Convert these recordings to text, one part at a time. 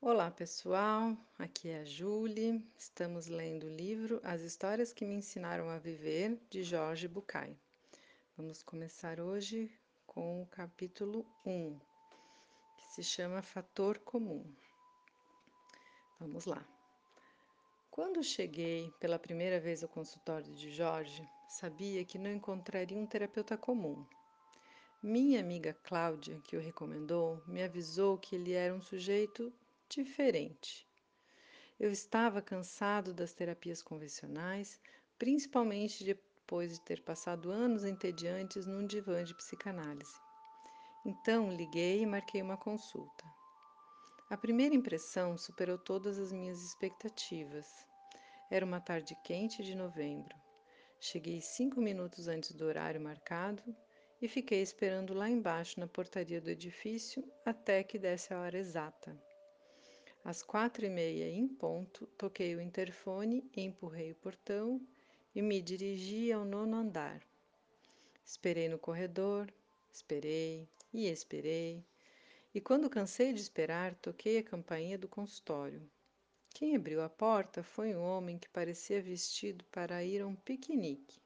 Olá pessoal, aqui é a Julie. Estamos lendo o livro As Histórias que Me Ensinaram a Viver, de Jorge Bucay. Vamos começar hoje com o capítulo 1, que se chama Fator Comum. Vamos lá. Quando cheguei pela primeira vez ao consultório de Jorge, sabia que não encontraria um terapeuta comum. Minha amiga Cláudia, que o recomendou, me avisou que ele era um sujeito diferente. Eu estava cansado das terapias convencionais, principalmente depois de ter passado anos entediantes num divã de psicanálise. Então liguei e marquei uma consulta. A primeira impressão superou todas as minhas expectativas. Era uma tarde quente de novembro. Cheguei cinco minutos antes do horário marcado e fiquei esperando lá embaixo na portaria do edifício até que desse a hora exata. Às quatro e meia em ponto, toquei o interfone, empurrei o portão e me dirigi ao nono andar. Esperei no corredor, esperei e esperei, e quando cansei de esperar, toquei a campainha do consultório. Quem abriu a porta foi um homem que parecia vestido para ir a um piquenique.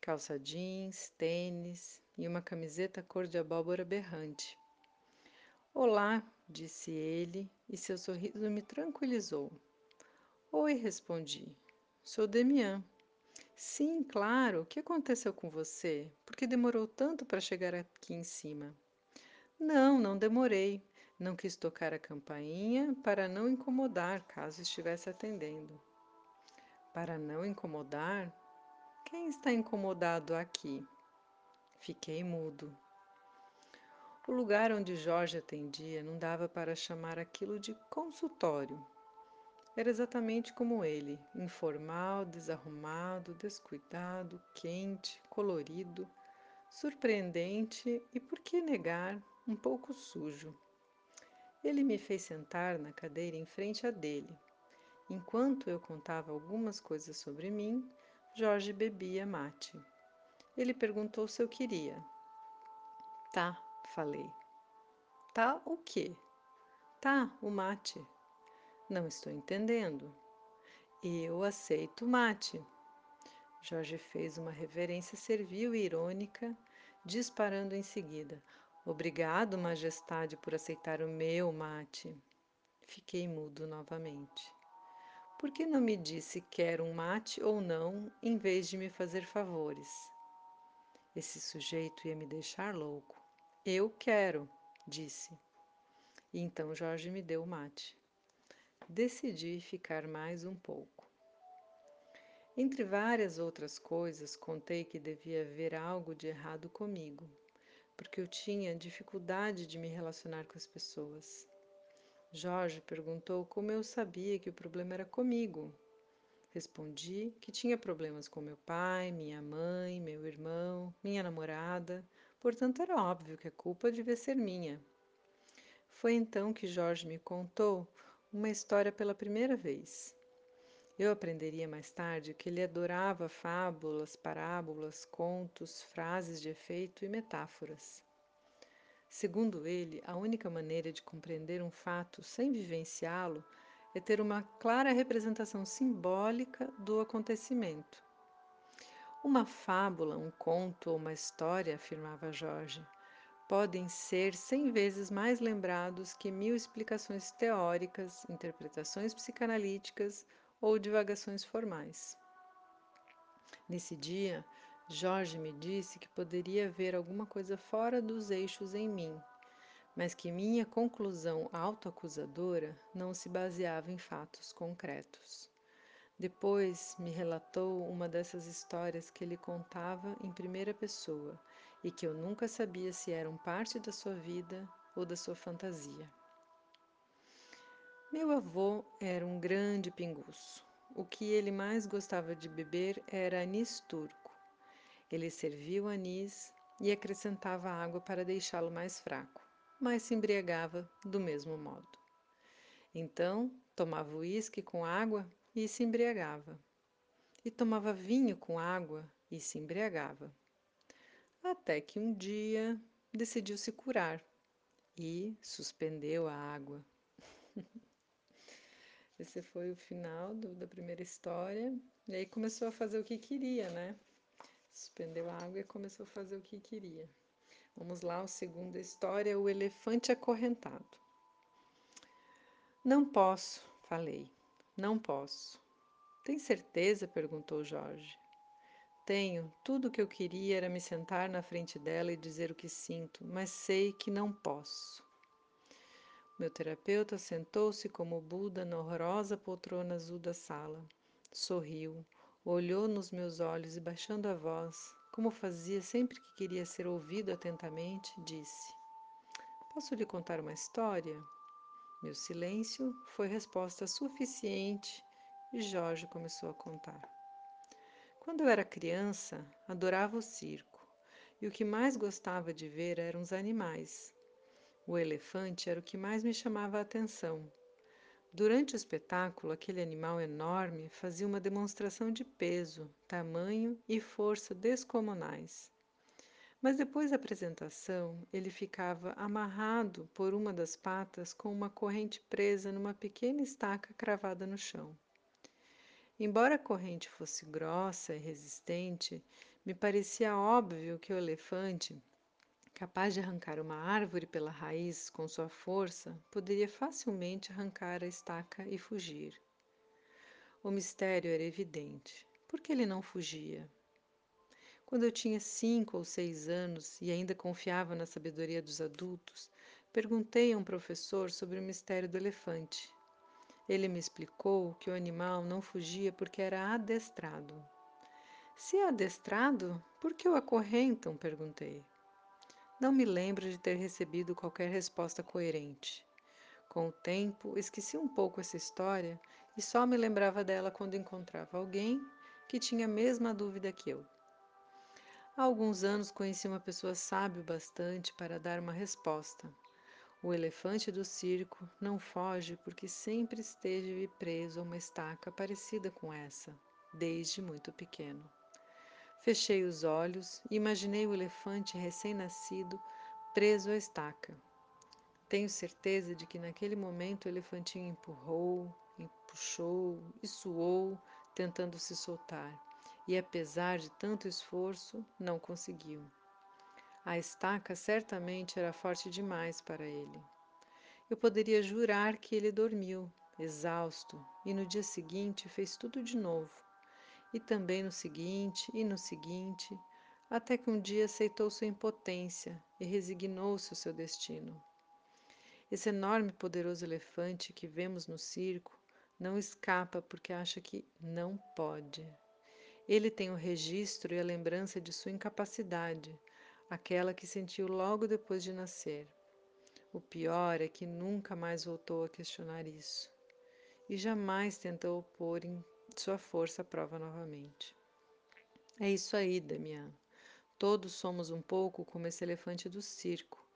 Calça jeans, tênis e uma camiseta cor de abóbora berrante. Olá, disse ele, e seu sorriso me tranquilizou. Oi, respondi. Sou Demian. Sim, claro. O que aconteceu com você? Por que demorou tanto para chegar aqui em cima? Não, não demorei. Não quis tocar a campainha para não incomodar caso estivesse atendendo. Para não incomodar? Quem está incomodado aqui? Fiquei mudo. O lugar onde Jorge atendia não dava para chamar aquilo de consultório. Era exatamente como ele, informal, desarrumado, descuidado, quente, colorido, surpreendente e, por que negar, um pouco sujo. Ele me fez sentar na cadeira em frente a dele. Enquanto eu contava algumas coisas sobre mim, Jorge bebia mate. Ele perguntou se eu queria. Tá, falei. Tá o quê? Tá, o mate. Não estou entendendo. Eu aceito mate. Jorge fez uma reverência servil e irônica, disparando em seguida: Obrigado, Majestade, por aceitar o meu mate. Fiquei mudo novamente. Por que não me disse quer um mate ou não, em vez de me fazer favores? Esse sujeito ia me deixar louco. Eu quero, disse. E então Jorge me deu o mate. Decidi ficar mais um pouco. Entre várias outras coisas, contei que devia haver algo de errado comigo, porque eu tinha dificuldade de me relacionar com as pessoas. Jorge perguntou como eu sabia que o problema era comigo. Respondi que tinha problemas com meu pai, minha mãe, meu irmão, minha namorada, portanto era óbvio que a culpa devia ser minha. Foi então que Jorge me contou uma história pela primeira vez. Eu aprenderia mais tarde que ele adorava fábulas, parábolas, contos, frases de efeito e metáforas. Segundo ele, a única maneira de compreender um fato sem vivenciá-lo é ter uma clara representação simbólica do acontecimento. Uma fábula, um conto ou uma história, afirmava Jorge, podem ser cem vezes mais lembrados que mil explicações teóricas, interpretações psicanalíticas ou divagações formais. Nesse dia, Jorge me disse que poderia haver alguma coisa fora dos eixos em mim, mas que minha conclusão autoacusadora não se baseava em fatos concretos. Depois me relatou uma dessas histórias que ele contava em primeira pessoa e que eu nunca sabia se eram parte da sua vida ou da sua fantasia. Meu avô era um grande pinguço. O que ele mais gostava de beber era anis turco. Ele servia o anis e acrescentava água para deixá-lo mais fraco, mas se embriagava do mesmo modo. Então, tomava uísque com água e se embriagava. E tomava vinho com água e se embriagava. Até que um dia decidiu se curar e suspendeu a água. Esse foi o final do, da primeira história. E aí começou a fazer o que queria, né? Suspendeu a água e começou a fazer o que queria. Vamos lá, a segunda história, o elefante acorrentado. Não posso, falei. Não posso. Tem certeza? perguntou Jorge. Tenho. Tudo o que eu queria era me sentar na frente dela e dizer o que sinto, mas sei que não posso. Meu terapeuta sentou-se como Buda na horrorosa poltrona azul da sala. Sorriu, olhou nos meus olhos e, baixando a voz, como fazia sempre que queria ser ouvido atentamente, disse: Posso lhe contar uma história? Meu silêncio foi resposta suficiente e Jorge começou a contar. Quando eu era criança, adorava o circo e o que mais gostava de ver eram os animais. O elefante era o que mais me chamava a atenção. Durante o espetáculo, aquele animal enorme fazia uma demonstração de peso, tamanho e força descomunais. Mas depois da apresentação, ele ficava amarrado por uma das patas com uma corrente presa numa pequena estaca cravada no chão. Embora a corrente fosse grossa e resistente, me parecia óbvio que o elefante, capaz de arrancar uma árvore pela raiz com sua força, poderia facilmente arrancar a estaca e fugir. O mistério era evidente. Por que ele não fugia? Quando eu tinha cinco ou seis anos e ainda confiava na sabedoria dos adultos, perguntei a um professor sobre o mistério do elefante. Ele me explicou que o animal não fugia porque era adestrado. Se é adestrado, por que o acorrentam? perguntei. Não me lembro de ter recebido qualquer resposta coerente. Com o tempo, esqueci um pouco essa história e só me lembrava dela quando encontrava alguém que tinha a mesma dúvida que eu. Há alguns anos conheci uma pessoa sábia bastante para dar uma resposta. O elefante do circo não foge porque sempre esteve preso a uma estaca parecida com essa, desde muito pequeno. Fechei os olhos e imaginei o elefante recém-nascido preso à estaca. Tenho certeza de que naquele momento o elefantinho empurrou, puxou e suou, tentando se soltar e, apesar de tanto esforço, não conseguiu. A estaca certamente era forte demais para ele. Eu poderia jurar que ele dormiu, exausto, e no dia seguinte fez tudo de novo. E também no seguinte, e no seguinte, até que um dia aceitou sua impotência e resignou-se ao seu destino. Esse enorme e poderoso elefante que vemos no circo não escapa porque acha que não pode. Ele tem o registro e a lembrança de sua incapacidade, aquela que sentiu logo depois de nascer. O pior é que nunca mais voltou a questionar isso e jamais tentou pôr em sua força à prova novamente. É isso aí, Damian. Todos somos um pouco como esse elefante do circo.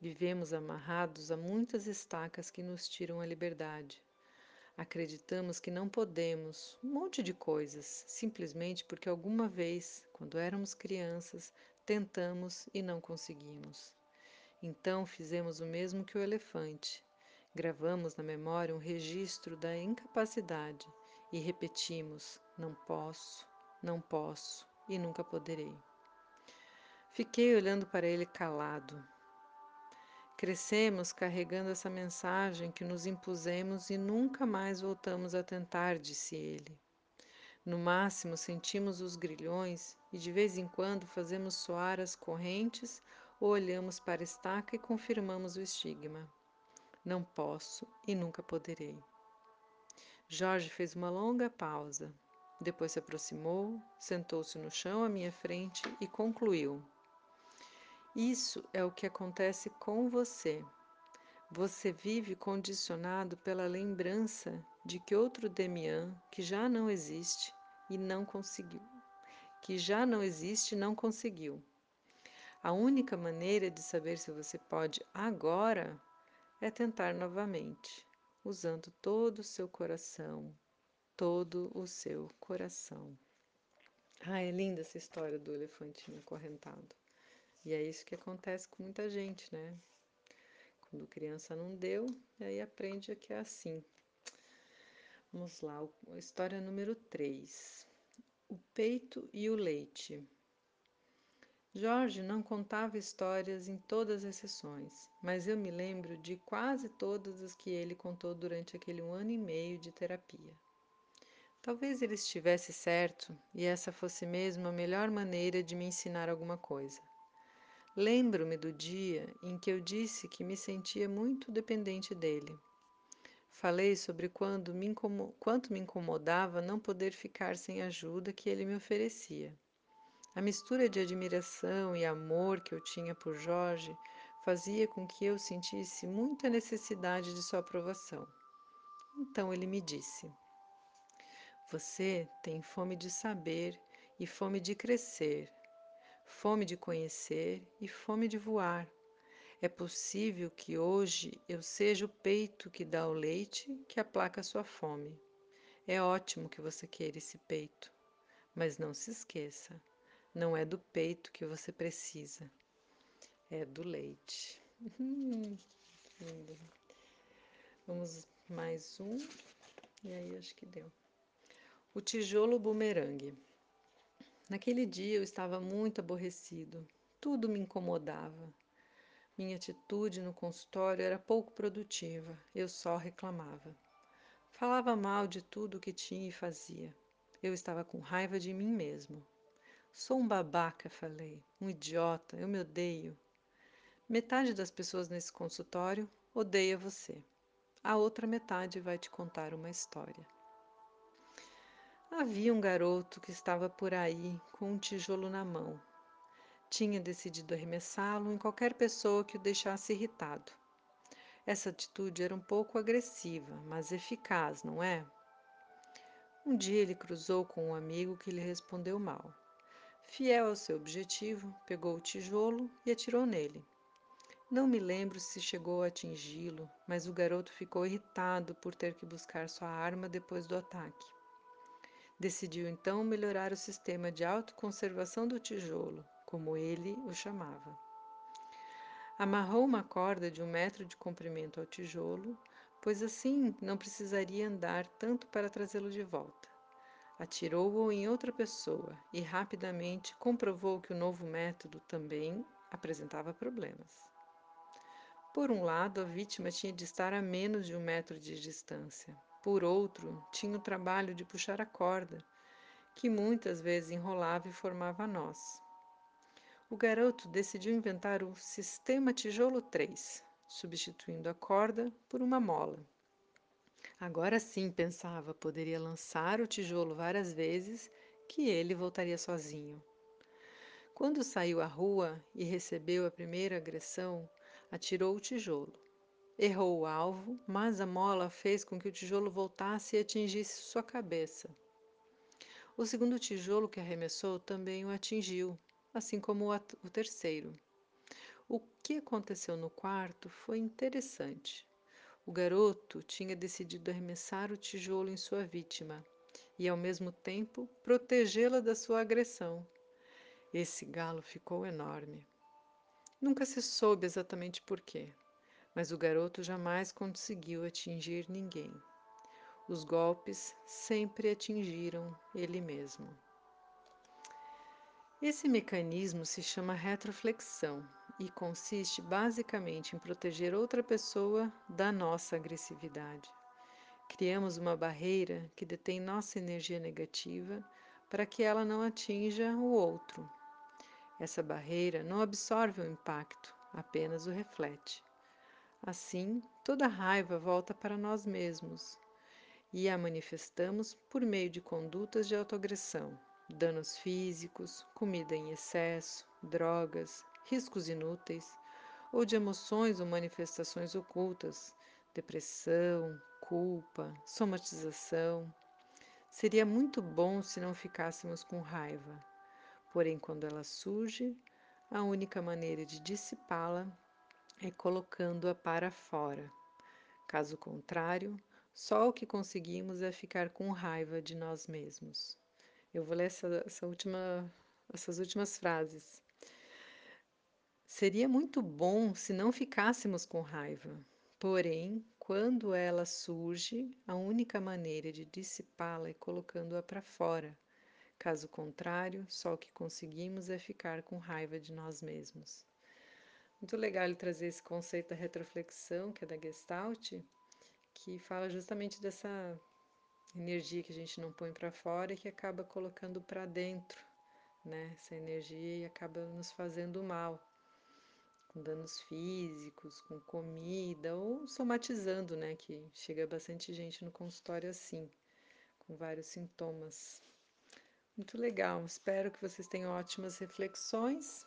Vivemos amarrados a muitas estacas que nos tiram a liberdade. Acreditamos que não podemos, um monte de coisas, simplesmente porque alguma vez, quando éramos crianças, tentamos e não conseguimos. Então fizemos o mesmo que o elefante. Gravamos na memória um registro da incapacidade e repetimos: não posso, não posso e nunca poderei. Fiquei olhando para ele calado, Crescemos carregando essa mensagem que nos impusemos e nunca mais voltamos a tentar, disse ele. No máximo sentimos os grilhões e de vez em quando fazemos soar as correntes ou olhamos para a estaca e confirmamos o estigma. Não posso e nunca poderei. Jorge fez uma longa pausa. Depois se aproximou, sentou-se no chão à minha frente e concluiu. Isso é o que acontece com você. Você vive condicionado pela lembrança de que outro Demian, que já não existe e não conseguiu, que já não existe e não conseguiu. A única maneira de saber se você pode agora é tentar novamente, usando todo o seu coração, todo o seu coração. Ah, é linda essa história do elefantinho acorrentado. E é isso que acontece com muita gente, né? Quando criança não deu, e aí aprende que é assim. Vamos lá, história número 3. O peito e o leite. Jorge não contava histórias em todas as sessões, mas eu me lembro de quase todas as que ele contou durante aquele um ano e meio de terapia. Talvez ele estivesse certo e essa fosse mesmo a melhor maneira de me ensinar alguma coisa. Lembro-me do dia em que eu disse que me sentia muito dependente dele. Falei sobre quando me quanto me incomodava não poder ficar sem a ajuda que ele me oferecia. A mistura de admiração e amor que eu tinha por Jorge fazia com que eu sentisse muita necessidade de sua aprovação. Então ele me disse: Você tem fome de saber e fome de crescer, fome de conhecer e fome de voar. É possível que hoje eu seja o peito que dá o leite que aplaca sua fome. É ótimo que você queira esse peito, mas não se esqueça não é do peito que você precisa, é do leite. Hum, Vamos mais um. E aí acho que deu. O tijolo bumerangue. Naquele dia eu estava muito aborrecido. Tudo me incomodava. Minha atitude no consultório era pouco produtiva. Eu só reclamava. Falava mal de tudo o que tinha e fazia. Eu estava com raiva de mim mesmo. Sou um babaca, falei. Um idiota, eu me odeio. Metade das pessoas nesse consultório odeia você. A outra metade vai te contar uma história. Havia um garoto que estava por aí com um tijolo na mão. Tinha decidido arremessá-lo em qualquer pessoa que o deixasse irritado. Essa atitude era um pouco agressiva, mas eficaz, não é? Um dia ele cruzou com um amigo que lhe respondeu mal. Fiel ao seu objetivo, pegou o tijolo e atirou nele. Não me lembro se chegou a atingi-lo, mas o garoto ficou irritado por ter que buscar sua arma depois do ataque. Decidiu então melhorar o sistema de autoconservação do tijolo, como ele o chamava. Amarrou uma corda de um metro de comprimento ao tijolo, pois assim não precisaria andar tanto para trazê-lo de volta. Atirou-o em outra pessoa e rapidamente comprovou que o novo método também apresentava problemas. Por um lado, a vítima tinha de estar a menos de um metro de distância. Por outro, tinha o trabalho de puxar a corda, que muitas vezes enrolava e formava nós. O garoto decidiu inventar o sistema tijolo 3, substituindo a corda por uma mola. Agora sim, pensava, poderia lançar o tijolo várias vezes que ele voltaria sozinho. Quando saiu à rua e recebeu a primeira agressão, atirou o tijolo. Errou o alvo, mas a mola fez com que o tijolo voltasse e atingisse sua cabeça. O segundo tijolo que arremessou também o atingiu, assim como o, terceiro. O que aconteceu no quarto foi interessante. O garoto tinha decidido arremessar o tijolo em sua vítima e, ao mesmo tempo, protegê-la da sua agressão. Esse galo ficou enorme. Nunca se soube exatamente por quê, mas o garoto jamais conseguiu atingir ninguém. Os golpes sempre atingiram ele mesmo. Esse mecanismo se chama retroflexão e consiste basicamente em proteger outra pessoa da nossa agressividade. Criamos uma barreira que detém nossa energia negativa para que ela não atinja o outro. Essa barreira não absorve o impacto, apenas o reflete. Assim, toda raiva volta para nós mesmos e a manifestamos por meio de condutas de autoagressão, danos físicos, comida em excesso, drogas, riscos inúteis, ou de emoções ou manifestações ocultas, depressão, culpa, somatização. Seria muito bom se não ficássemos com raiva, porém, quando ela surge, a única maneira de dissipá-la é colocando-a para fora. Caso contrário, só o que conseguimos é ficar com raiva de nós mesmos. Eu vou ler essa, essa última, essas últimas frases. Seria muito bom se não ficássemos com raiva, porém, quando ela surge, a única maneira de dissipá-la é colocando-a para fora. Caso contrário, só o que conseguimos é ficar com raiva de nós mesmos. Muito legal ele trazer esse conceito da retroflexão, que é da Gestalt, que fala justamente dessa energia que a gente não põe para fora e que acaba colocando para dentro, né? Essa energia e acaba nos fazendo mal com danos físicos, com comida ou somatizando, né? Que chega bastante gente no consultório assim, com vários sintomas. Muito legal, espero que vocês tenham ótimas reflexões